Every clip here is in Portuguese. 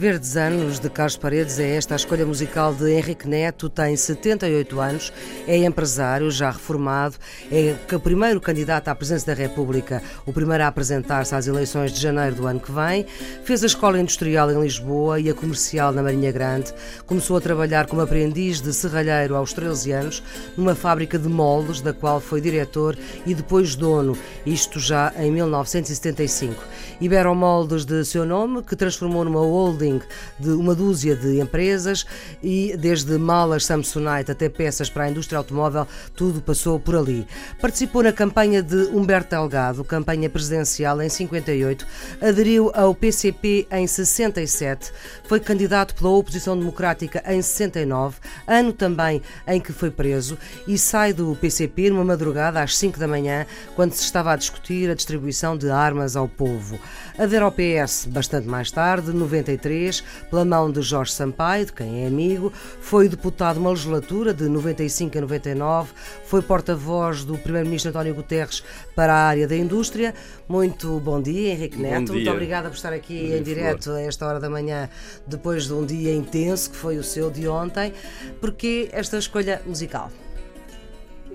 Verdes Anos, de Carlos Paredes, é esta a escolha musical de Henrique Neto, tem 78 anos, é empresário, já reformado, é o primeiro candidato à presidência da República, o primeiro a apresentar-se às eleições de janeiro do ano que vem, fez a escola industrial em Lisboa e a comercial na Marinha Grande, começou a trabalhar como aprendiz de serralheiro aos 13 anos, numa fábrica de moldes, da qual foi diretor e depois dono, isto já em 1975. Iberomoldes de seu nome, que transformou numa holding de uma dúzia de empresas e desde malas Samsonite até peças para a indústria automóvel, tudo passou por ali. Participou na campanha de Humberto Delgado, campanha presidencial em 58, aderiu ao PCP em 67, foi candidato pela oposição democrática em 69, ano também em que foi preso, e sai do PCP numa madrugada às 5 da manhã, quando se estava a discutir a distribuição de armas ao povo. Adere ao PS bastante mais tarde, 93 pela mão de Jorge Sampaio, de quem é amigo, foi deputado uma legislatura de 95 a 99, foi porta-voz do Primeiro-Ministro António Guterres para a área da indústria. Muito bom dia, Henrique Neto. Dia. Muito obrigada por estar aqui bom em direto a esta hora da manhã, depois de um dia intenso que foi o seu de ontem. Porque esta escolha musical?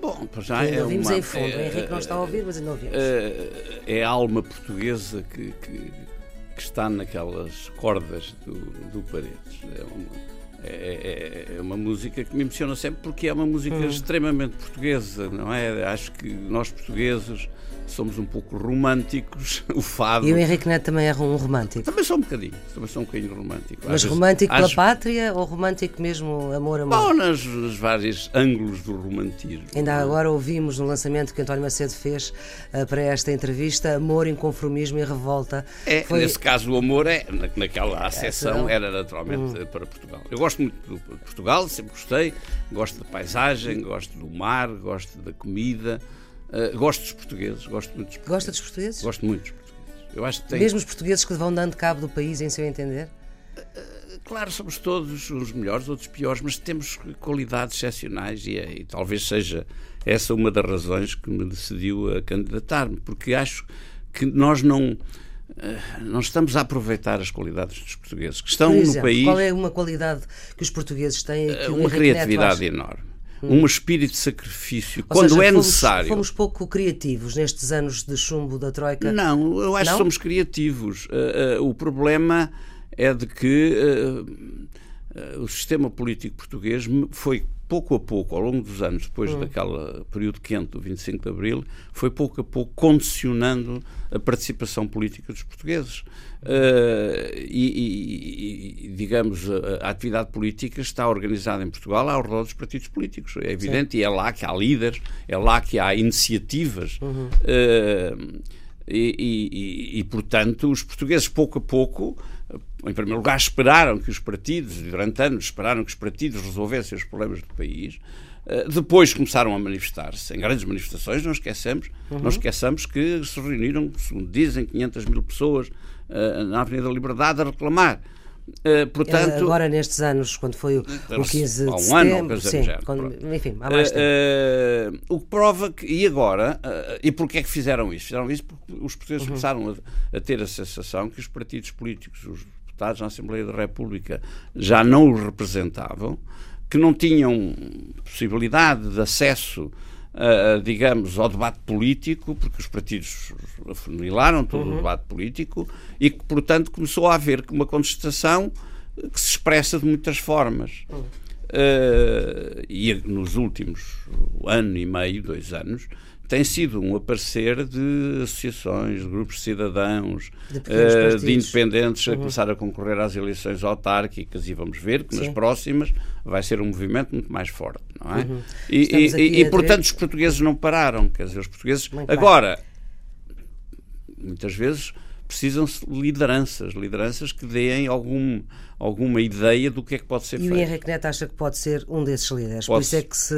Bom, já é ouvimos uma, em fundo. É, o Henrique não está a ouvir, mas ainda ouvimos. É, é a alma portuguesa que, que que está naquelas cordas do, do Paredes. É uma, é, é, é, uma música que me emociona sempre porque é uma música hum. extremamente portuguesa, não é? Acho que nós portugueses somos um pouco românticos, o fado. E o Henrique Neto também é um romântico? Também sou um bocadinho, também sou um bocadinho romântico. Mas às romântico vezes, pela pátria ou romântico mesmo amor, amor? Bom, nos, nos vários ângulos do romantismo. Ainda agora ouvimos no lançamento que António Macedo fez uh, para esta entrevista, amor, inconformismo e revolta. É, Foi... nesse caso o amor é, naquela acessão, é, era naturalmente hum. para Portugal. Eu gosto muito de Portugal, sempre gostei, gosto da paisagem, gosto do mar, gosto da comida, Uh, gosto dos portugueses, gosto muito dos portugueses. Gosta dos portugueses? Gosto muito dos portugueses. Eu acho que tem... Mesmo os portugueses que vão dando cabo do país, em seu entender? Uh, claro, somos todos uns melhores, outros piores, mas temos qualidades excepcionais e, é, e talvez seja essa uma das razões que me decidiu a candidatar-me, porque acho que nós não não estamos a aproveitar as qualidades dos portugueses que estão exemplo, no país. Qual é uma qualidade que os portugueses têm? uma criatividade enorme. Um espírito de sacrifício Ou quando seja, é fomos, necessário. Fomos pouco criativos nestes anos de chumbo da Troika? Não, eu acho Não? que somos criativos. Uh, uh, o problema é de que uh, o sistema político português foi pouco a pouco, ao longo dos anos, depois hum. daquele período quente do 25 de Abril, foi pouco a pouco condicionando a participação política dos portugueses. Uh, e, e, digamos, a, a, atividade política está organizada em Portugal ao redor dos partidos políticos. É evidente, Sim. e é lá que há líderes, é lá que há iniciativas. Uhum. Uh, e, e, e, portanto, os portugueses, pouco a pouco, em primeiro lugar, esperaram que os partidos, durante anos, esperaram que os partidos resolvessem os problemas do país. Eh, depois começaram a manifestar-se em grandes manifestações, não esquecemos, uhum. não esqueçamos que se reuniram, segundo dizem, 500 mil pessoas uh, na Avenida da Liberdade a reclamar. Uh, portanto, Agora, nestes anos, quando foi o, o 15 de há um setembro, ano, sim, quando, enfim, há mais tempo. Uh, o que prova que, e agora, e porquê é que fizeram isso? Fizeram isso porque os portugueses uhum. começaram a, a, ter a sensação que os partidos políticos, os deputados na Assembleia da República, já não os representavam, que não tinham possibilidade de acesso Uh, digamos, ao debate político, porque os partidos afunilaram todo uhum. o debate político e que, portanto, começou a haver uma contestação que se expressa de muitas formas. Uhum. Uh, e nos últimos ano e meio, dois anos, tem sido um aparecer de associações, de grupos de cidadãos, de, uh, de independentes uhum. a começar a concorrer às eleições autárquicas e vamos ver que Sim. nas próximas vai ser um movimento muito mais forte, não é? Uhum. E, e, e portanto os portugueses não pararam, quer dizer, os portugueses muito agora bem. muitas vezes precisam-se lideranças, lideranças que deem algum, alguma ideia do que é que pode ser e feito. E o Henrique Neto acha que pode ser um desses líderes, por isso é que se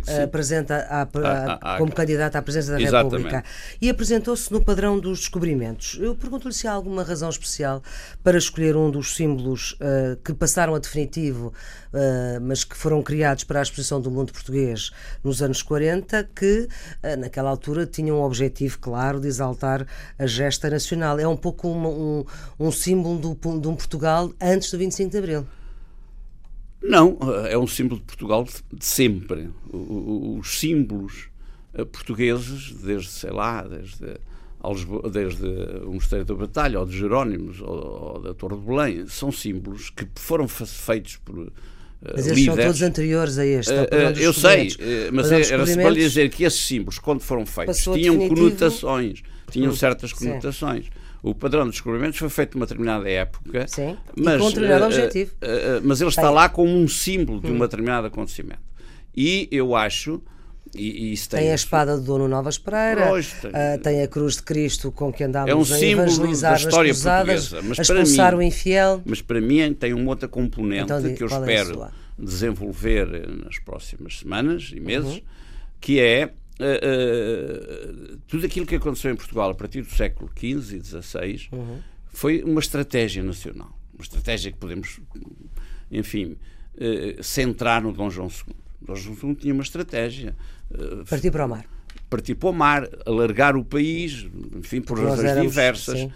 que apresenta a, a, a, como candidato à presidência da Exatamente. República. E apresentou-se no padrão dos descobrimentos. Eu pergunto-lhe se há alguma razão especial para escolher um dos símbolos uh, que passaram a definitivo, uh, mas que foram criados para a exposição do mundo português nos anos 40, que uh, naquela altura tinham um objetivo claro de exaltar a gesta nacional. É um pouco uma, um, um símbolo do, de um Portugal antes do 25 de Abril. Não, é um símbolo de Portugal de sempre. Os símbolos eh, portugueses, desde, sei lá, desde, desde o Mosteiro da Batalha, ou de Jerónimos, ou, ou da Torre de Belém, são símbolos que foram feitos por uh, mas esses são todos anteriores a este. Eu sei, mas é, era só para lhe dizer que esses símbolos, quando foram feitos, tinham definitivo... conotações, tinham certas conotações. Sim. O padrão de descobrimentos foi feito numa determinada época, Sim, mas, com um determinado uh, objetivo. Uh, mas ele está lá como um símbolo de um hum. determinado acontecimento. E eu acho e, e tem, tem, a espada do Dono Novas Pereira, pois, tem, uh, tem, a cruz de Cristo com que andamos é um a evangelizar da história nas cruzadas, mas a expulsar mim, o infiel. Mas para mim tem uma outra componente então, que eu é espero é desenvolver nas próximas semanas e meses, uhum. que é uh, uh, tudo aquilo que aconteceu em Portugal a partir do século XV e XVI uhum. foi uma estratégia nacional. Uma estratégia que podemos, enfim, uh, centrar no Dom João II. Dom João II tinha uma estratégia. Partir para o mar. Partir para o mar, alargar o país, enfim, por razões éramos, diversas,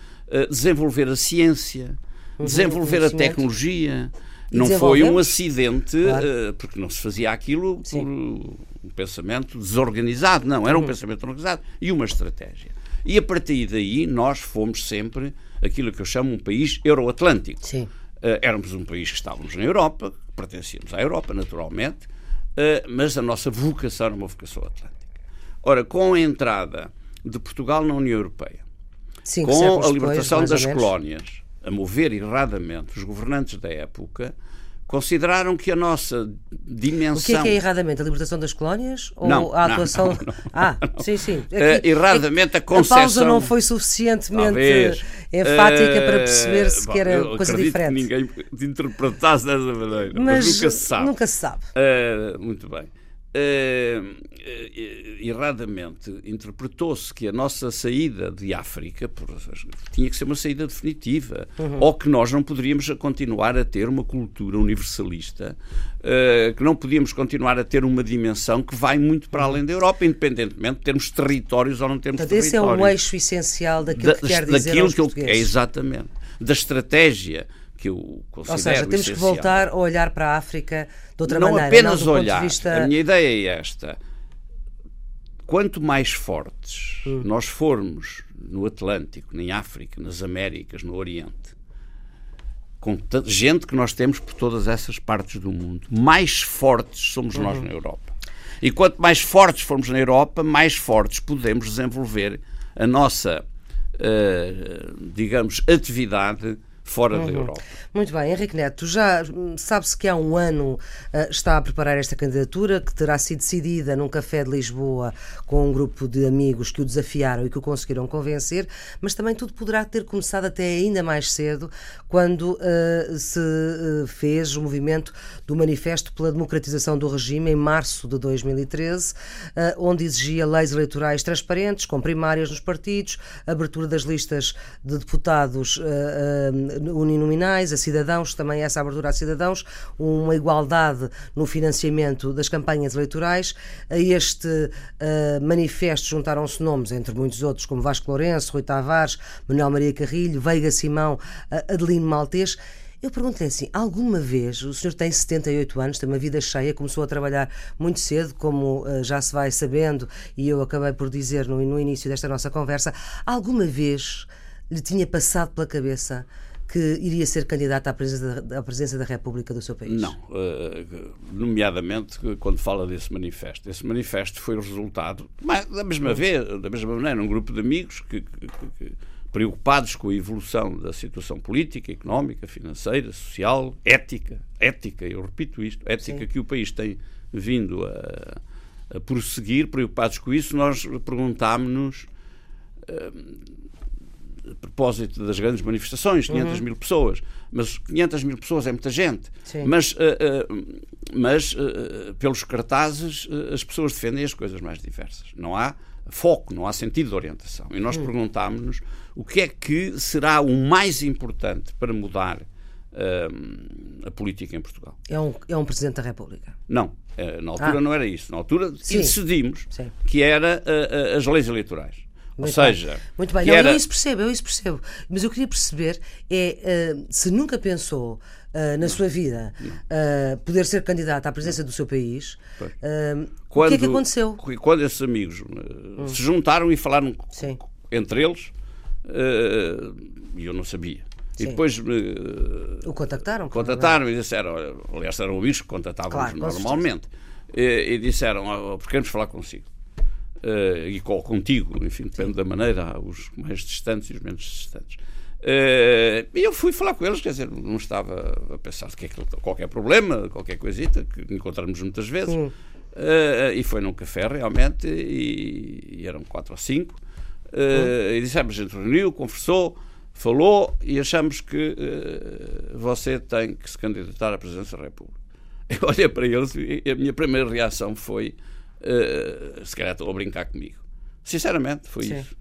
desenvolver a ciência, uhum, desenvolver a tecnologia. Não foi um acidente, claro. porque não se fazia aquilo Sim. por um pensamento desorganizado, não, era um uhum. pensamento organizado e uma estratégia. E a partir daí nós fomos sempre aquilo que eu chamo um país euroatlântico. Sim. Uh, éramos um país que estávamos na Europa, pertencíamos à Europa, naturalmente, uh, mas a nossa vocação era uma vocação atlântica. Ora, com a entrada de Portugal na União Europeia, Cinco com a libertação depois, das colónias, a mover erradamente os governantes da época, consideraram que a nossa dimensão. O que é, que é erradamente? A libertação das colónias? Ou não, a atuação. Não, não, ah, sim, sim. Aqui, uh, erradamente a concessão. A pausa não foi suficientemente Talvez. enfática uh, para perceber-se que era coisa diferente. Que ninguém interpretasse dessa maneira. Mas, mas, nunca se sabe. Nunca se sabe. Uh, muito bem. Uh, erradamente interpretou-se que a nossa saída de África por, tinha que ser uma saída definitiva uhum. ou que nós não poderíamos continuar a ter uma cultura universalista, uh, que não podíamos continuar a ter uma dimensão que vai muito para além da Europa, independentemente de termos territórios ou não termos Portanto, territórios. Esse é o eixo essencial daquilo da, que quer dizer daquilo que eu, É exatamente. Da estratégia que eu considero Ou seja, temos essencial. que voltar a olhar para a África de outra não maneira. Apenas não olhar. Vista... A minha ideia é esta. Quanto mais fortes hum. nós formos no Atlântico, em África, nas Américas, no Oriente, com gente que nós temos por todas essas partes do mundo, mais fortes somos uhum. nós na Europa. E quanto mais fortes formos na Europa, mais fortes podemos desenvolver a nossa, uh, digamos, atividade fora uhum. da Europa. Muito bem, Henrique Neto, já sabe-se que há um ano uh, está a preparar esta candidatura que terá sido decidida num café de Lisboa com um grupo de amigos que o desafiaram e que o conseguiram convencer, mas também tudo poderá ter começado até ainda mais cedo quando uh, se uh, fez o movimento do Manifesto pela Democratização do Regime em março de 2013, onde exigia leis eleitorais transparentes, com primárias nos partidos, abertura das listas de deputados uninominais, a cidadãos, também essa abertura a cidadãos, uma igualdade no financiamento das campanhas eleitorais. A este uh, manifesto juntaram-se nomes, entre muitos outros, como Vasco Lourenço, Rui Tavares, Manuel Maria Carrilho, Veiga Simão, uh, Adelino Maltês. Eu pergunto-lhe assim: alguma vez o senhor tem 78 anos, tem uma vida cheia, começou a trabalhar muito cedo, como uh, já se vai sabendo, e eu acabei por dizer no, no início desta nossa conversa, alguma vez lhe tinha passado pela cabeça que iria ser candidato à presença, da, à presença da República do seu país? Não. Uh, nomeadamente quando fala desse manifesto. Esse manifesto foi o resultado, mas, da mesma vez, da mesma maneira, um grupo de amigos que, que, que, preocupados com a evolução da situação política, económica, financeira, social, ética, ética, eu repito isto, ética Sim. que o país tem vindo a, a prosseguir, preocupados com isso, nós perguntámos-nos uh, a propósito das grandes manifestações, 500 uhum. mil pessoas, mas 500 mil pessoas é muita gente. Sim. Mas, uh, uh, mas uh, pelos cartazes as pessoas defendem as coisas mais diversas. Não há foco, não há sentido de orientação. E nós uhum. perguntámos-nos o que é que será o mais importante para mudar a política em Portugal. É um, é um Presidente da República? Não, na altura ah. não era isso. Na altura Sim. decidimos Sim. que era as leis eleitorais. Ou muito seja, bem. muito bem. Não, era... Eu isso percebo, eu isso percebo. Mas eu queria perceber é uh, se nunca pensou uh, na sua vida uh, poder ser candidato à presidência do seu país, quando, o que é que aconteceu? Quando esses amigos hum. se juntaram e falaram Sim. entre eles, e eu não sabia. Sim. E depois o contactaram? Contactaram e disseram, aliás, eram amigos que contactavam claro, normalmente. E, e disseram, oh, queremos falar consigo. Uh, e contigo, enfim, depende Sim. da maneira, os mais distantes e os menos distantes. Uh, e eu fui falar com eles, quer dizer, não estava a pensar que é qualquer problema, qualquer coisita, que encontramos muitas vezes. Uh, e foi num café realmente, e, e eram quatro ou cinco. Uh, e dissemos, a gente reuniu, conversou, falou e achamos que você tem que se candidatar à presidência da República. Eu olhei para eles e a minha primeira reação foi Uh, se calhar estão a brincar comigo. Sinceramente, foi Sim. isso.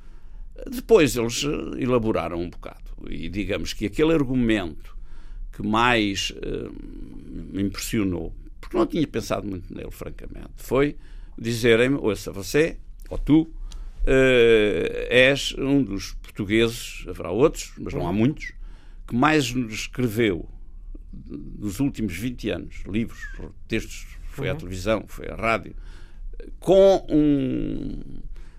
Depois eles eh, elaboraram um bocado e digamos que aquele argumento que mais uh, me impressionou, porque não tinha pensado muito nele, francamente, foi dizerem-me: ouça, você, ou tu, uh, és um dos portugueses, haverá outros, mas não há uhum. muitos, que mais nos escreveu nos últimos 20 anos, livros, textos, foi uhum. à televisão, foi à rádio, com um,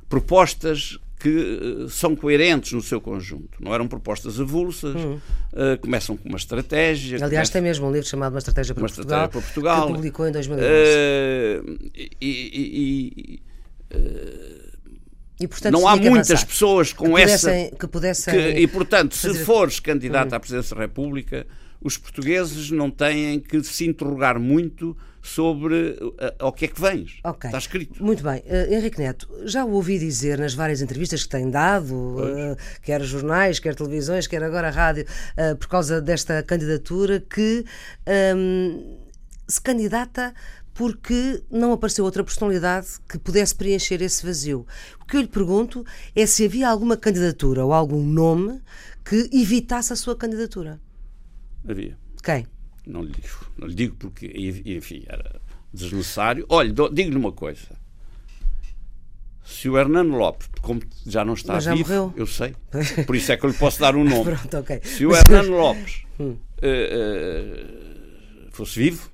propostas que eh, são coerentes no seu conjunto. Não eram propostas avulsas, hum. uh, começam com uma estratégia. Aliás, tem mesmo um livro chamado Uma Estratégia para, uma Portugal, estratégia para Portugal, que publicou em 2011. Uh, e, e, e, uh, e portanto, não há muitas avançar. pessoas com que pudessem, essa. Que pudessem que, e, portanto, fazer... se fores candidato hum. à presidência da República, os portugueses não têm que se interrogar muito sobre uh, ao que é que vens. Okay. Está escrito. Muito bem. Uh, Henrique Neto, já o ouvi dizer nas várias entrevistas que tem dado, uh, quer jornais, quer televisões, quer agora rádio, uh, por causa desta candidatura, que um, se candidata porque não apareceu outra personalidade que pudesse preencher esse vazio. O que eu lhe pergunto é se havia alguma candidatura ou algum nome que evitasse a sua candidatura. Havia. Quem? Não lhe digo. Não lhe digo porque, enfim, era desnecessário. Olha, digo-lhe uma coisa. Se o Hernando Lopes, como já não está já vivo, morreu. eu sei, por isso é que eu lhe posso dar um nome. Pronto, okay. Se o Hernando Lopes uh, uh, fosse vivo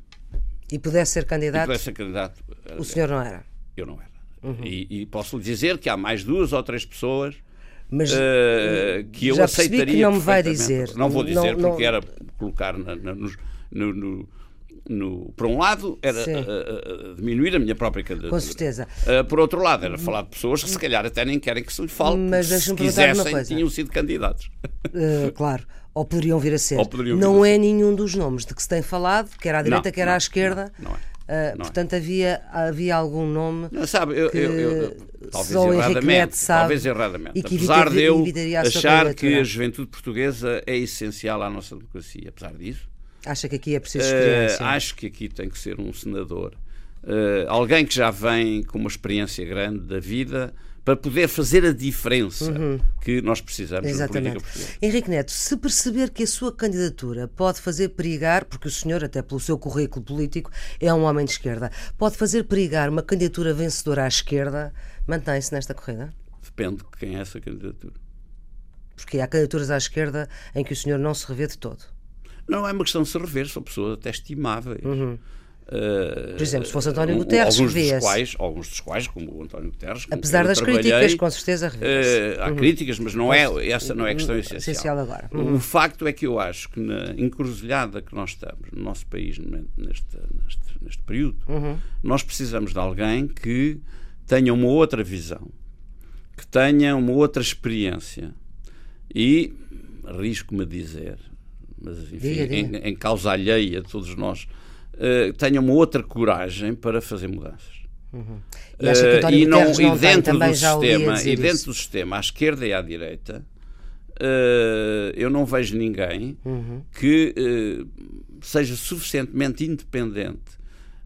e pudesse ser candidato, pudesse ser candidato o senhor não era. Eu não era. Uhum. E, e posso lhe dizer que há mais duas ou três pessoas mas uh, que eu já aceitaria que não me vai dizer. Não vou dizer não, porque não... era colocar na, na, nos, no, no, no, por um lado, era uh, uh, diminuir a minha própria candidatura. Com certeza. Uh, por outro lado, era falar de pessoas que se calhar até nem querem que se lhe fale, mas se quisessem, tinham sido candidatos. claro. Ou poderiam vir a ser. não é ser. nenhum dos nomes de que se tem falado, quer à direita, não, quer não, à esquerda. Não, não é. Uh, portanto, é. havia, havia algum nome. Não, sabe, eu, eu, eu, talvez erradamente, sabe, talvez erradamente. Apesar de eu achar que a juventude portuguesa é essencial à nossa democracia, apesar disso, Acha que aqui é preciso experiência? Uh, acho que aqui tem que ser um senador. Uh, alguém que já vem com uma experiência grande da vida para poder fazer a diferença uhum. que nós precisamos Exatamente. na política portuguesa. Henrique Neto, se perceber que a sua candidatura pode fazer perigar, porque o senhor, até pelo seu currículo político, é um homem de esquerda, pode fazer perigar uma candidatura vencedora à esquerda, mantém-se nesta corrida? Depende de quem é essa candidatura. Porque há candidaturas à esquerda em que o senhor não se revê de todo. Não é uma questão de se rever, são pessoas até estimáveis. Uhum. Uh, Por exemplo, se fosse António Guterres, alguns dos, quais, alguns dos quais, como o António Guterres, apesar das críticas, com certeza uh, há uhum. críticas, mas não é essa não é a questão essencial. essencial agora. Uhum. O facto é que eu acho que na encruzilhada que nós estamos no nosso país neste, neste, neste período, uhum. nós precisamos de alguém que tenha uma outra visão, que tenha uma outra experiência e arrisco-me a dizer mas enfim, diga, diga. Em, em, causa alheia a todos nós, uh, tenham uma outra coragem para fazer mudanças. Uhum. E, uh, e, não, não e dentro do sistema, e dentro isso. do sistema, à esquerda e à direita, uh, eu não vejo ninguém uhum. que uh, seja suficientemente independente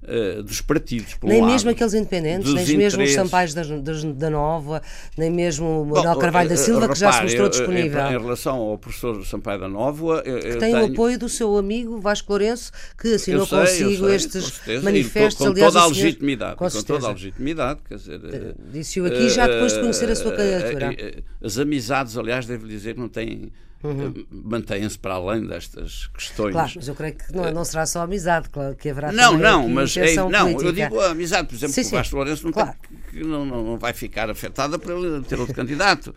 Uh, dos partidos. nem um mesmo lado, aqueles independentes, nem mesmo os Sampaios da, da, Nova, nem mesmo o Manuel Carvalho da Silva, que já se mostrou disponível. Em, em, relação ao professor Sampaio da Nova, eu, eu tem tenho... o apoio do seu amigo Vasco Lourenço, que assinou sei, consigo sei, estes manifestos. Com, com aliás, toda a legitimidade. Com, com toda a legitimidade, quer dizer. Eh, disse-o aqui já depois de conhecer a sua candidatura. As amizades, aliás, devo dizer, não têm uhum. mantêm-se para além destas questões. Claro, mas eu creio que não, não será só amizade, claro que haverá Não, não, mas é, não, política. eu digo a amizade, por exemplo, sim, sim. o Vasco Lourenço não, claro. tem, não, não, vai ficar afetada por ele ter outro candidato.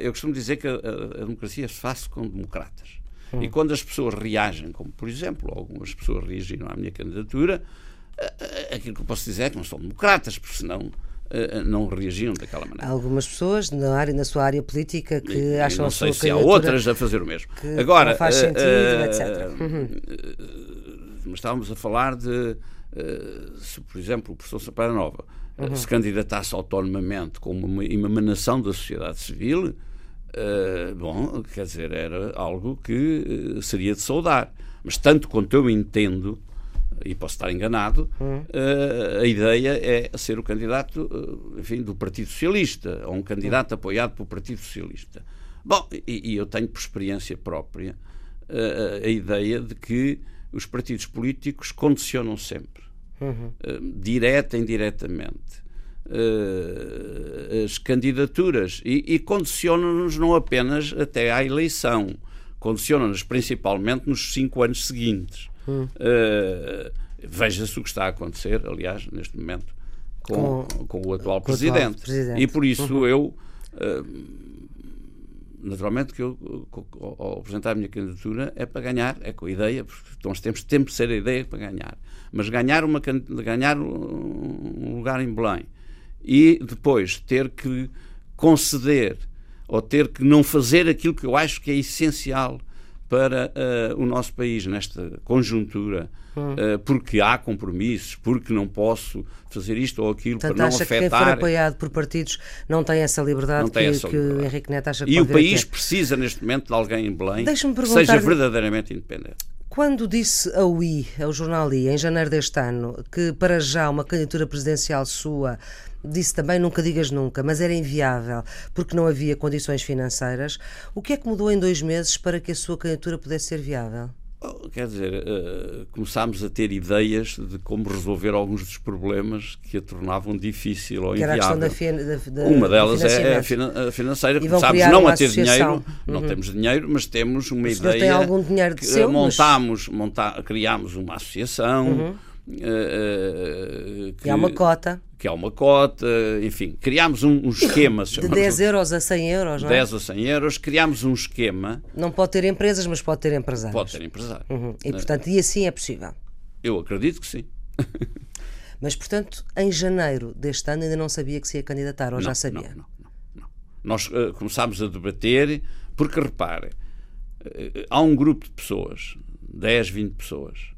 Eu costumo dizer que a, a democracia se faz com democratas. Hum. E quando as pessoas reagem, como por exemplo, algumas pessoas reagiram à minha candidatura, aquilo que eu posso dizer é que não são democratas, porque senão eh, não reagiam daquela maneira. Há algumas pessoas na, área, na sua área política que e, acham não a sei sua se há outras a fazer o mesmo. Agora, faz sentido, uh, etc. Uhum. Mas estávamos a falar de uh, se, por exemplo, o professor Sampaio Nova uhum. se candidatasse autonomamente como uma emanação da sociedade civil, uh, bom, quer dizer, era algo que seria de saudar. Mas tanto quanto eu entendo, e posso estar enganado, uh, a ideia é ser o candidato uh, enfim, do Partido Socialista, ou um candidato hum. apoiado pelo Partido Socialista. Bom, e, e eu tenho por experiência própria uh, a ideia de que os partidos políticos condicionam sempre, uhum. direta e indiretamente, as candidaturas e, e condicionam-nos não apenas até à eleição, condicionam-nos principalmente nos cinco anos seguintes. Hum. Uh, Veja-se o que está a acontecer, aliás, neste momento, com, com, com o atual, com presidente. atual presidente. E por isso uhum. eu. Uh, naturalmente que eu, ao apresentar a minha candidatura, é para ganhar, é com a ideia, porque nós temos sempre de ser a ideia para ganhar. Mas ganhar, uma, ganhar um lugar em Belém e depois ter que conceder ou ter que não fazer aquilo que eu acho que é essencial para uh, o nosso país nesta conjuntura, uh, porque há compromissos, porque não posso fazer isto ou aquilo Portanto, para não acha afetar. Que quem for apoiado por partidos não tem essa liberdade que, essa liberdade. que Henrique Neto acha que E o país precisa neste momento de alguém em Belém que seja verdadeiramente independente. Quando disse ao I, ao jornal I, em janeiro deste ano, que para já uma candidatura presidencial sua disse também nunca digas nunca, mas era inviável porque não havia condições financeiras. O que é que mudou em dois meses para que a sua candidatura pudesse ser viável? Oh, quer dizer, uh, começámos a ter ideias de como resolver alguns dos problemas que a tornavam difícil ou que inviável. Da da, da, uma delas é a financeira. Começámos não a ter dinheiro, uhum. não temos dinheiro, mas temos uma o ideia. tem algum dinheiro de seu, montámos, mas... criámos uma associação. Uhum. Uh, uh, que, que há uma cota que há uma cota, enfim, criámos um, um esquema. De 10 euros a 100 euros, não é? 10 a 100 euros, criámos um esquema. Não pode ter empresas, mas pode ter empresários. Pode ter empresários. Uhum. E, portanto, e assim é possível? Eu acredito que sim. mas, portanto, em janeiro deste ano ainda não sabia que se ia candidatar, ou não, já sabia? Não, não, não. Nós uh, começámos a debater, porque repare, há um grupo de pessoas, 10, 20 pessoas,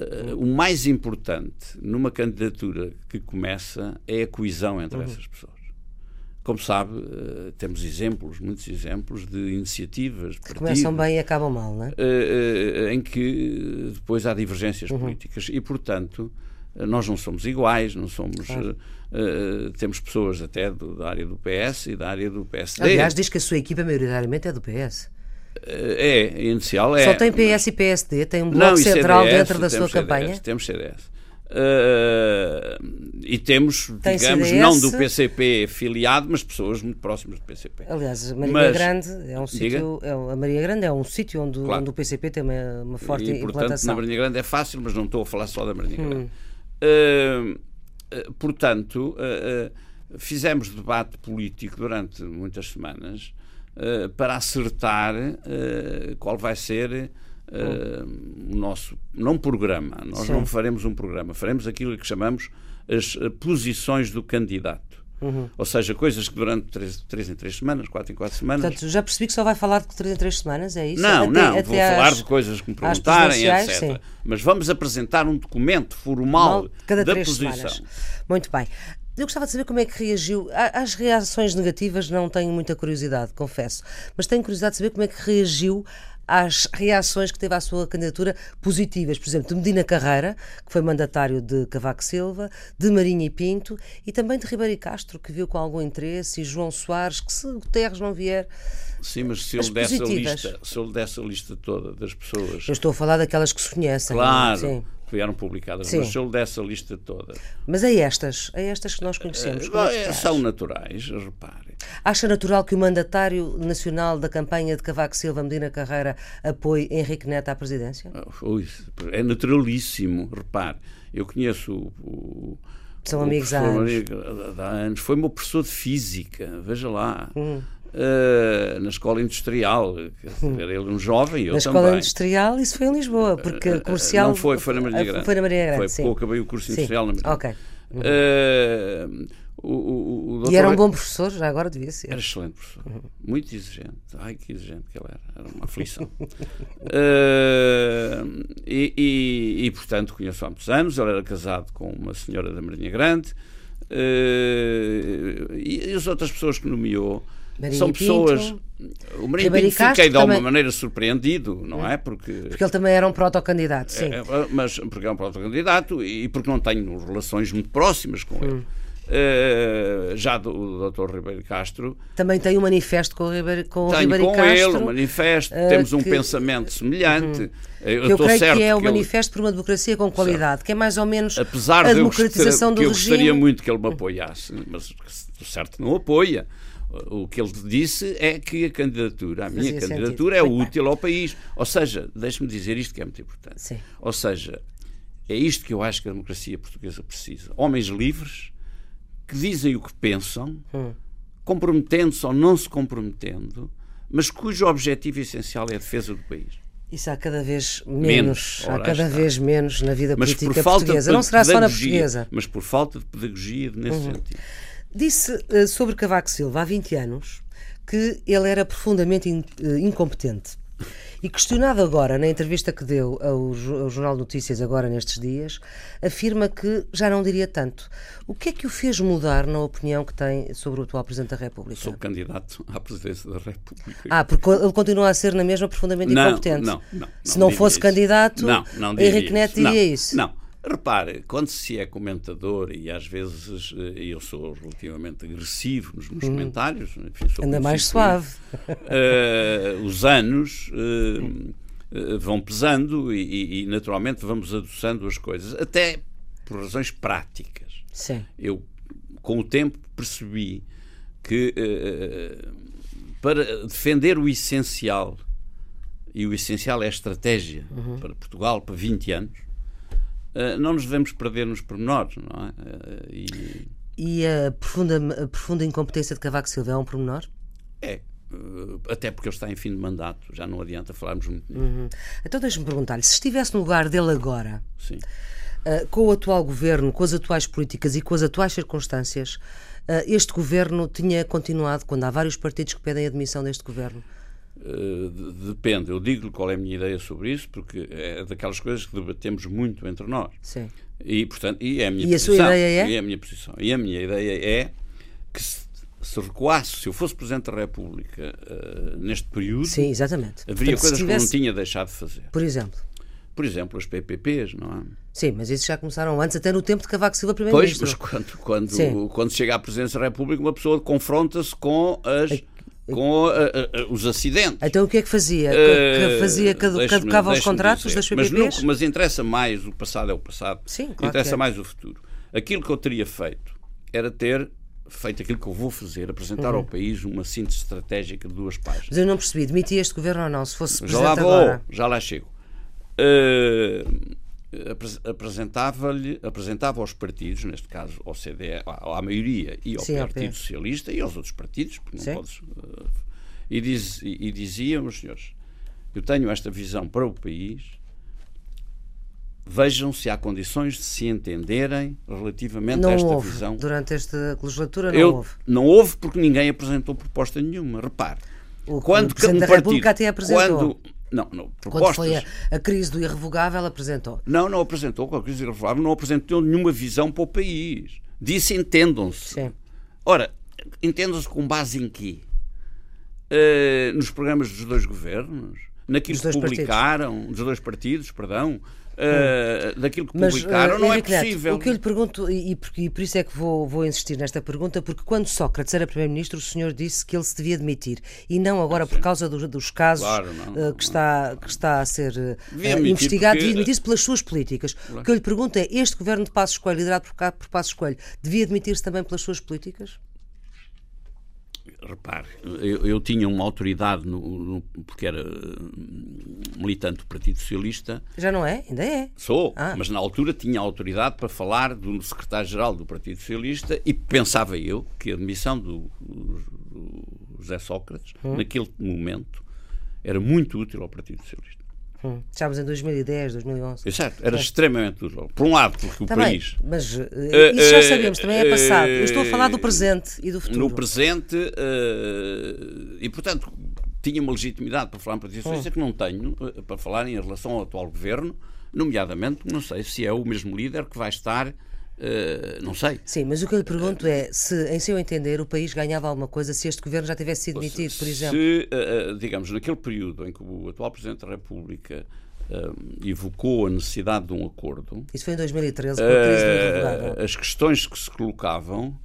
Uh, o mais importante numa candidatura que começa é a coesão entre uhum. essas pessoas. Como sabe, uh, temos exemplos, muitos exemplos de iniciativas. Que começam bem e acabam mal, não é? Uh, em que depois há divergências uhum. políticas e, portanto, nós não somos iguais, não somos. Claro. temos pessoas até do, da área do PS e da área do PSD. Aliás, diz que a sua equipa maioritariamente é do PS. É, inicial é. Só tem PS e PSD? Tem um bloco não, central CDS, dentro da sua CDS, campanha? Temos CDS. Uh, e temos, tem digamos, CDS? não do PCP filiado, mas pessoas muito próximas do PCP. Aliás, a Maria mas, Grande é um sítio, é, a Maria Grande é um sítio onde, claro. onde, o PCP tem uma, uma forte e, portanto, implantação. na Maria Grande é fácil, mas não estou a falar só da Maria Grande. Hum. Uh, portanto, uh, fizemos debate político durante muitas semanas uh, para acertar uh, qual vai ser uh, o nosso, não programa, nós Sim. não faremos um programa, faremos aquilo que chamamos as posições do candidato. Uhum. Ou seja, coisas que durante 3, em 3 semanas, 4 em 4 semanas. Portanto, já percebi que só vai falar de 3 em 3 semanas, é isso? Não, até, não, até vou às, falar de coisas que me perguntarem, etc. Sim. Mas vamos apresentar um documento formal Mal, cada da posição. Semanas. Muito bem. Eu gostava de saber como é que reagiu. Às reações negativas não tenho muita curiosidade, confesso, mas tenho curiosidade de saber como é que reagiu às reações que teve à sua candidatura positivas, por exemplo, de Medina Carreira, que foi mandatário de Cavaco Silva, de Marinha e Pinto e também de Ribeiro e Castro, que viu com algum interesse, e João Soares, que se Guterres não vier. Sim, mas se ele, desse a lista, se ele desse a lista toda das pessoas. Eu estou a falar daquelas que se conhecem. Claro. Sim vieram publicadas, Sim. mas se eu lhe desse a lista toda. Mas é estas, é estas que nós conhecemos. É, são naturais, repare. Acha natural que o mandatário nacional da campanha de Cavaco Silva Medina Carreira apoie Henrique Neto à presidência? É naturalíssimo, repare. Eu conheço o, o são amigos há anos. há anos. Foi meu professor de física, veja lá. Hum. Uh, na escola industrial. Era ele um jovem, eu na também. Na escola industrial, isso foi em Lisboa, porque uh, comercial. Não foi, foi na Maria Grande. Foi na Maria Grande. Foi, sim. eu acabei o curso industrial sim. na Maria Grande. Ok. Uh, o, o, o e era um bom professor, já agora devia ser. Era excelente professor, uhum. muito exigente. Ai, que exigente que ele era, era uma aflição. uh, e, e, e, portanto, conheço há muitos anos. Ele era casado com uma senhora da Marinha Grande. E as outras pessoas que nomeou Marinho são pessoas. Pinto, o Marinho Pinto fiquei de alguma maneira surpreendido, não é? Porque, porque ele também era um protocandidato, sim. É, mas porque é um protocandidato e porque não tenho relações muito próximas com ele. Uh, já do, do Dr. Ribeiro Castro. Também tem um manifesto com o Ribeiro, com Tenho Ribeiro com Castro. ele um manifesto, uh, temos um que, pensamento semelhante. Uhum. Eu, eu creio que é o manifesto ele... por uma democracia com qualidade, certo. que é mais ou menos Apesar a de democratização eu do eu regime. Eu gostaria muito que ele me apoiasse, mas certo não apoia o que ele disse é que a candidatura, a minha Fazia candidatura, sentido. é útil ao país. Ou seja, deixe-me dizer isto que é muito importante. Sim. Ou seja, é isto que eu acho que a democracia portuguesa precisa. Homens livres que dizem o que pensam, hum. comprometendo-se ou não se comprometendo, mas cujo objetivo essencial é a defesa do país. Isso há cada vez menos, menos há cada está. vez menos na vida mas política portuguesa. Não será só na portuguesa. Mas por falta de pedagogia nesse uhum. sentido. Disse uh, sobre Cavaco Silva há 20 anos que ele era profundamente in, uh, incompetente. E questionado agora, na entrevista que deu ao, ao, Jornal de Notícias, agora nestes dias, afirma que já não diria tanto. O que é que o fez mudar na opinião que tem sobre o atual Presidente da República? Sou candidato à Presidência da República. Ah, porque ele continua a ser na mesma profundamente não, incompetente. Não, não. não Se não, fosse isso. candidato, não, não Henrique Neto diria isso. Não. Repare, quando se é comentador, e às vezes eh, eu sou relativamente agressivo nos meus hum. comentários, enfim, sou ainda mais suave. Uh, os anos uh, vão pesando e, e, naturalmente vamos adoçando as coisas, até por razões práticas. Sim. Eu, com o tempo, percebi que para defender o essencial, e o essencial é a estratégia uhum. para Portugal para 20 anos, não nos devemos perder nos pormenores, não é? Eh, e, e a, profunda, a profunda incompetência de Cavaco Silva é um pormenor? É, eh, até porque ele está em fim de mandato, já não adianta falarmos muito nisso. Uhum. Então deixe-me perguntar-lhe, se estivesse no lugar dele agora, uh, com o atual governo, com as atuais políticas e com as atuais circunstâncias, uh, este governo tinha continuado, quando há vários partidos que pedem a admissão deste governo, Uh, depende, eu digo-lhe qual é a minha ideia sobre isso, porque é daquelas coisas que debatemos muito entre nós. Sim. E, portanto, e é a minha e posição. a sua ideia é? E é a minha posição. E a minha ideia é que se, se recuasse, se eu fosse Presidente da República uh, neste período, Sim, exatamente. haveria portanto, coisas tivesse... que eu não tinha deixado de fazer. Por exemplo? Por exemplo, as PPPs, não é? Sim, mas isso já começaram antes, até no tempo de Cavaco Silva Primeiro-Ministro. Pois, mas quando, quando, quando chega à Presidência da República, uma pessoa confronta-se com as com uh, uh, os acidentes. Então o que é que fazia? Que, fazia caducavam os contratos dizer, das PPPs? Mas, não, mas interessa mais, o passado é o passado. Sim, claro interessa é. mais o futuro. Aquilo que eu teria feito era ter feito aquilo que eu vou fazer, apresentar uhum. ao país uma síntese estratégica de duas páginas. Mas eu não percebi, demitia este governo ou não, se fosse já lá vou, agora. Já lá chego. Uh, apresentava-lhe apresentava aos partidos, neste caso ao CDE, à, à maioria e ao Sim, Partido Socialista e aos outros partidos, porque não podes, uh, e, diz, e, e dizia, meus senhores, eu tenho esta visão para o país, vejam se há condições de se entenderem relativamente não a esta houve. visão. Durante esta legislatura não eu, houve. Não houve porque ninguém apresentou proposta nenhuma. Repare. O, quando o Presidente um da partido, República até apresentou. Quando, não, não, propostas. Quando foi a, a, crise do irrevogável, apresentou. Não, não apresentou com a crise do irrevogável, não apresentou nenhuma visão para o país. Disse entendam-se. Sim. Ora, entendam-se com base em quê? Uh, nos programas dos dois governos? Naquilo que publicaram, partidos. dos dois partidos, perdão? Uh, daquilo que Mas, publicaram, uh, não é possível. o que eu lhe pergunto, e, e, e, por isso é que vou, vou insistir nesta pergunta, porque quando Sócrates era Primeiro-Ministro, o senhor disse que ele se devia demitir e não agora ah, por causa do, dos casos claro, não, uh, que, está, que está a ser investigado, devia demitir-se pelas suas políticas. Claro. O que eu lhe pergunto é: este governo de Passos Coelho, liderado por, por Passos Coelho, devia demitir-se também pelas suas políticas? Repare, eu, eu, tinha uma autoridade, no, no, porque era hum, militante do Partido Socialista. Já não é? Ainda é? Sou, ah. mas na altura tinha autoridade para falar do secretário-geral do Partido Socialista e pensava eu que a demissão do, do José Sócrates, hum. naquele momento, era muito útil ao Partido Socialista. Hum. Estávamos em 2010, 2011. Exato, era é. extremamente duro. Por um lado, porque o também, país. Mas uh, isso já sabemos, também é passado. Eu estou a falar do presente e do futuro. No presente, uh, e portanto, tinha uma legitimidade para falar em Partido Socialista hum. que não tenho para falar em relação ao atual governo, nomeadamente, não sei se é o mesmo líder que vai estar Uh, não sei. Sim, mas o que eu lhe pergunto é se, em seu entender, o país ganhava alguma coisa se este governo já tivesse sido demitido, por exemplo? Se, uh, digamos, naquele período em que o atual Presidente da República uh, evocou a necessidade de um acordo. Isso foi em 2013, com a crise do As questões que se colocavam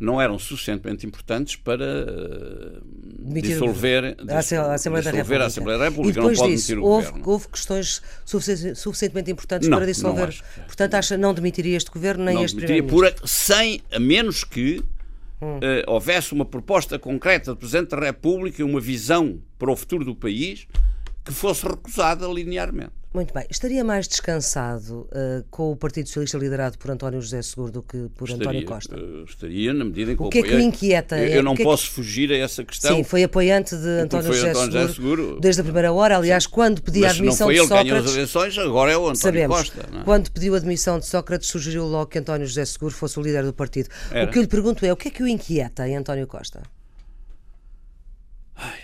não eram suficientemente importantes para uh, dissolver, a Assembleia, da República. A Assembleia da República. E depois não disso, houve, houve, questões suficientemente importantes não, para dissolver. Portanto, acha não demitiria este governo nem não este primeiro-ministro? Sem, a menos que hum. uh, houvesse uma proposta concreta do Presidente da República, uma visão para o futuro do país que fosse recusada linearmente. Muito bem. Estaria mais descansado uh, com o Partido Socialista liderado por António José Seguro do que por estaria, António Costa? Uh, estaria, na medida em que o que é que o inquieta? Eu, eu não é posso que... fugir a essa questão. Sim, foi apoiante de António, José, António Seguro, José, Seguro, desde a primeira hora. Aliás, Sim. quando pediu a admissão de Sócrates... não foi ele que ganhou as eleições, agora é o António sabemos, Costa. É? Quando pediu a admissão de Sócrates, sugeriu logo que António José Seguro fosse o líder do partido. Era. O que eu lhe pergunto é, o que é que o inquieta em António Costa? Ai,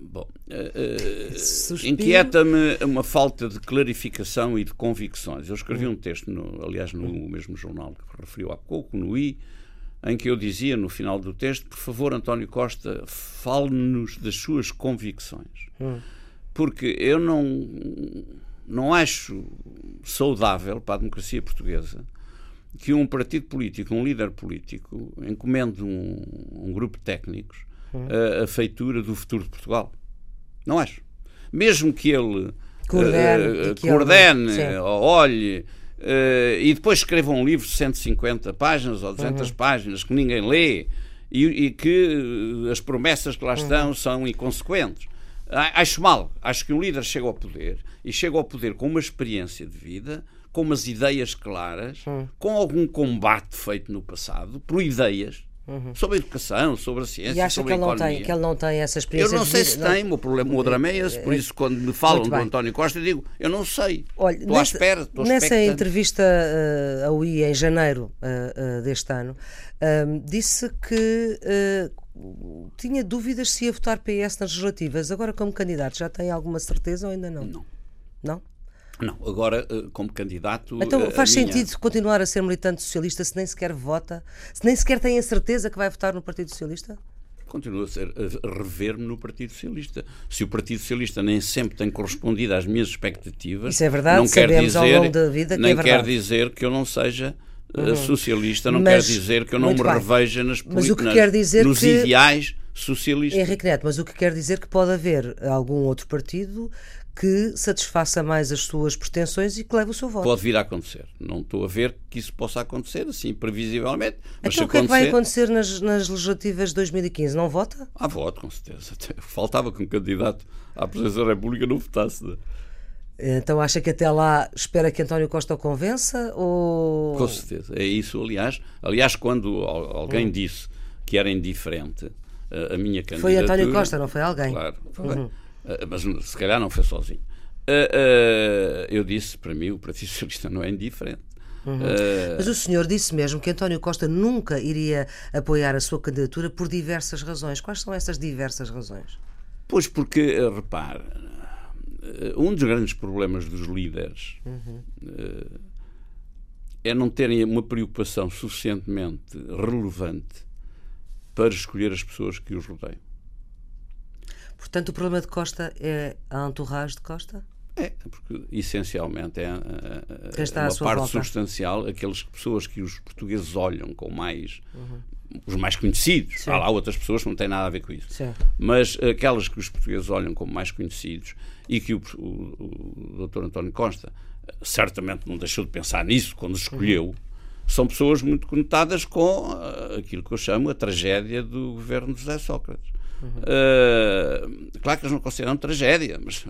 Bom, uh, inquieta-me uma falta de clarificação e de convicções. Eu escrevi um texto, no, aliás, no mesmo jornal que referiu há pouco, no I, em que eu dizia no final do texto: por favor, António Costa, fale-nos das suas convicções. Hum. Porque eu não, não acho saudável para a democracia portuguesa que um partido político, um líder político, encomende um, um grupo de técnicos a, a feitura do futuro de Portugal. Não acho. Mesmo que ele coordene, uh, que coordene ele... olhe uh, e depois escreva um livro de 150 páginas ou 200 uhum. páginas que ninguém lê e, e, que as promessas que lá uhum. estão uhum. são inconsequentes. Acho mal. Acho que um líder chega ao poder e chega ao poder com uma experiência de vida, com umas ideias claras, uhum. com algum combate feito no passado, por ideias Uhum. Sobre a educação, sobre a ciência, e acha sobre que ele a economia. Não tem, que ele não tem essa experiência? Eu não sei se não... tem, o problema, o drama é esse, por isso quando me falam do António Costa eu digo, eu não sei, Olha, estou nessa, à espera, estou Nessa entrevista uh, ao I em janeiro uh, uh, deste ano, disse que tinha dúvidas se ia votar PS nas legislativas. Agora como candidato já tem alguma certeza ou ainda não? Não. Não? Não, agora eh, como candidato. Então faz minha... sentido continuar a ser militante socialista se nem sequer vota, se nem sequer tem a certeza que vai votar no Partido Socialista? Continuo a, ser, a rever-me no Partido Socialista. Se o Partido Socialista nem sempre tem correspondido às minhas expectativas, Isso é verdade, não quer dizer, ao longo da vida que nem é quer dizer que eu não seja eh, uhum. socialista, não mas, quer dizer que eu não me bem. reveja nas dizer nos que... ideais socialistas. Henrique Neto, mas o que quer dizer que pode haver algum outro partido que satisfaça mais as suas pretensões e que leve o seu voto. Pode vir a acontecer. Não estou a ver que isso possa acontecer, assim, previsivelmente. Mas então o que é que vai acontecer nas, nas legislativas de 2015? Não vota? Ah, voto, com certeza. Faltava que um candidato à presidência da República não votasse. Então acha que até lá espera que António Costa o convença? Ou... Com certeza. É isso, aliás. Aliás, quando alguém hum. disse que era indiferente a minha candidatura... Foi António Costa, não foi alguém? Claro. Foi. Uhum. Eh, mas se calhar não foi sozinho. Uh, uh, eu disse, para mim, o Partido Socialista não é indiferente. Uhum. Uh, mas o senhor disse mesmo que António Costa nunca iria apoiar a sua candidatura por diversas razões. Quais são essas diversas razões? Pois porque, repare, um dos grandes problemas dos líderes uhum. é não terem uma preocupação suficientemente relevante para escolher as pessoas que os rodeiam. Portanto, o problema de Costa é a entourage de Costa? É, porque essencialmente é, é, é uma parte volta. substancial aquelas pessoas que os portugueses olham com mais uhum. os mais conhecidos. Sim. Há lá outras pessoas que não têm nada a ver com isso. Sim. Mas aquelas que os portugueses olham como mais conhecidos e que o, o, o Dr. António Costa certamente não deixou de pensar nisso quando escolheu. Uhum. São pessoas muito conotadas com uh, aquilo que eu chamo a tragédia do governo de José Sócrates. Uhum. Uh, claro que eles não consideram tragédia, mas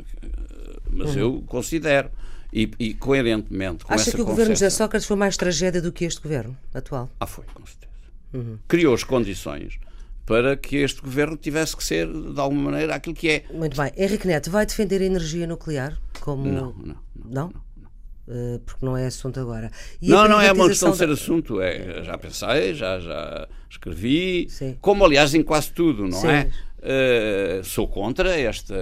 mas uhum. eu considero. E, e coerentemente com Acha essa que o governo de José Sócrates foi mais tragédia do que este governo atual? Ah, foi, com certeza. Uhum. Criou as condições para que este governo tivesse que ser, de alguma maneira, aquilo que é. Muito bem. Henrique Neto vai defender a energia nuclear? Como... Não, não. Não? não? Uh, porque não é assunto agora. E não, não é uma questão de ser assunto. É, já pensei, já, já escrevi, Sim. como aliás em quase tudo, não Sim. é? Uh, sou contra esta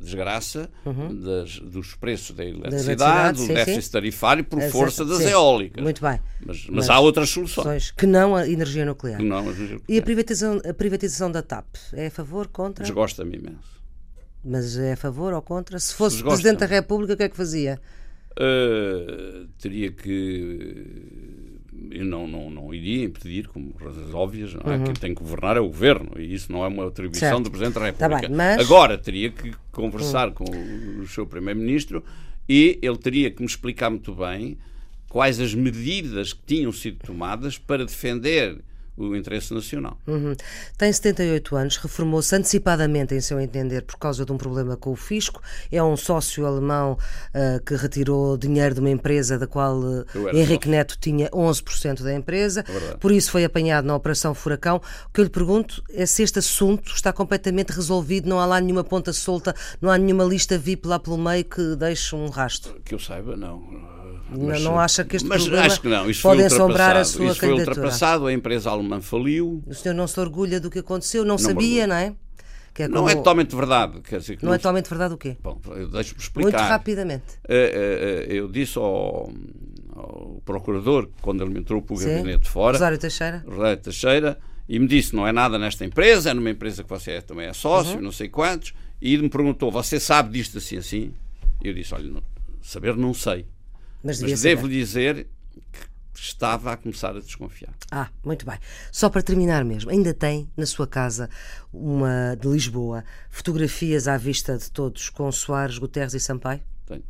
desgraça uhum. das, dos preços da eletricidade, do déficit tarifário por força das sim. eólicas. Muito bem. Mas, mas, mas, há outras soluções. Que não a energia nuclear. Não a energia nuclear. E a privatização, a privatização da TAP? É a favor, contra? Desgosta-me imenso. Mas é a favor ou contra? Se fosse Presidente da República, o que é que fazia? Uh, teria que eu não, não, não iria impedir, como razões óbvias, não é? Uhum. quem tem que governar é o governo e isso não é uma atribuição certo. do Presidente da tá República. Tá bem, mas... Agora teria que conversar uhum. com o seu Primeiro-Ministro e ele teria que me explicar muito bem quais as medidas que tinham sido tomadas para defender o interesse nacional. Uhum. Tem 78 anos, reformou-se antecipadamente, em seu entender, por causa de um problema com o fisco. É um sócio alemão uh, que retirou dinheiro de uma empresa da qual uh, Henrique Neto tinha 11% da empresa. É por isso foi apanhado na Operação Furacão. O que eu lhe pergunto é se este assunto está completamente resolvido, não há lá nenhuma ponta solta, não há nenhuma lista VIP lá pelo meio que deixe um rastro. Que eu saiba, não. Mas, não acha que este mas problema acho que não. Pode assombrar a sua Isto foi ultrapassado, a empresa alemã faliu. O senhor não se orgulha do que aconteceu, não, não sabia, não é? É como... Não é totalmente verdade. Quer dizer, não, não é totalmente verdade o quê? Bom, deixe-me explicar. Muito rapidamente. Uh, uh, eu disse ao, ao, procurador, quando ele me entrou para o Sim. gabinete fora... Rosário Teixeira. Rosário Teixeira, e me disse, não é nada nesta empresa, é numa empresa que você é, também é sócio, uhum. não sei quantos, e me perguntou, você sabe disto assim, assim? Eu disse, olha, não, saber não sei. Mas, Mas devo dizer que estava a começar a desconfiar. Ah, muito bem. Só para terminar mesmo, ainda tem na sua casa uma de Lisboa fotografias à vista de todos com Soares, Guterres e Sampaio? Tenho.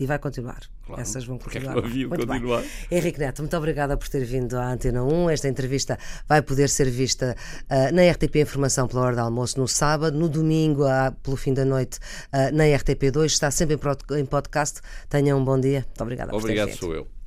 E vai continuar. Claro, Essas vão continuar. É muito continuar. Bem. Henrique Neto, muito obrigada por ter vindo à Antena 1. Esta entrevista vai poder ser vista uh, na RTP Informação pela hora do almoço no sábado, no domingo, uh, pelo fim da noite, uh, na RTP2. Está sempre em podcast. Tenha um bom dia. Muito obrigada Obrigado, por ter sou eu.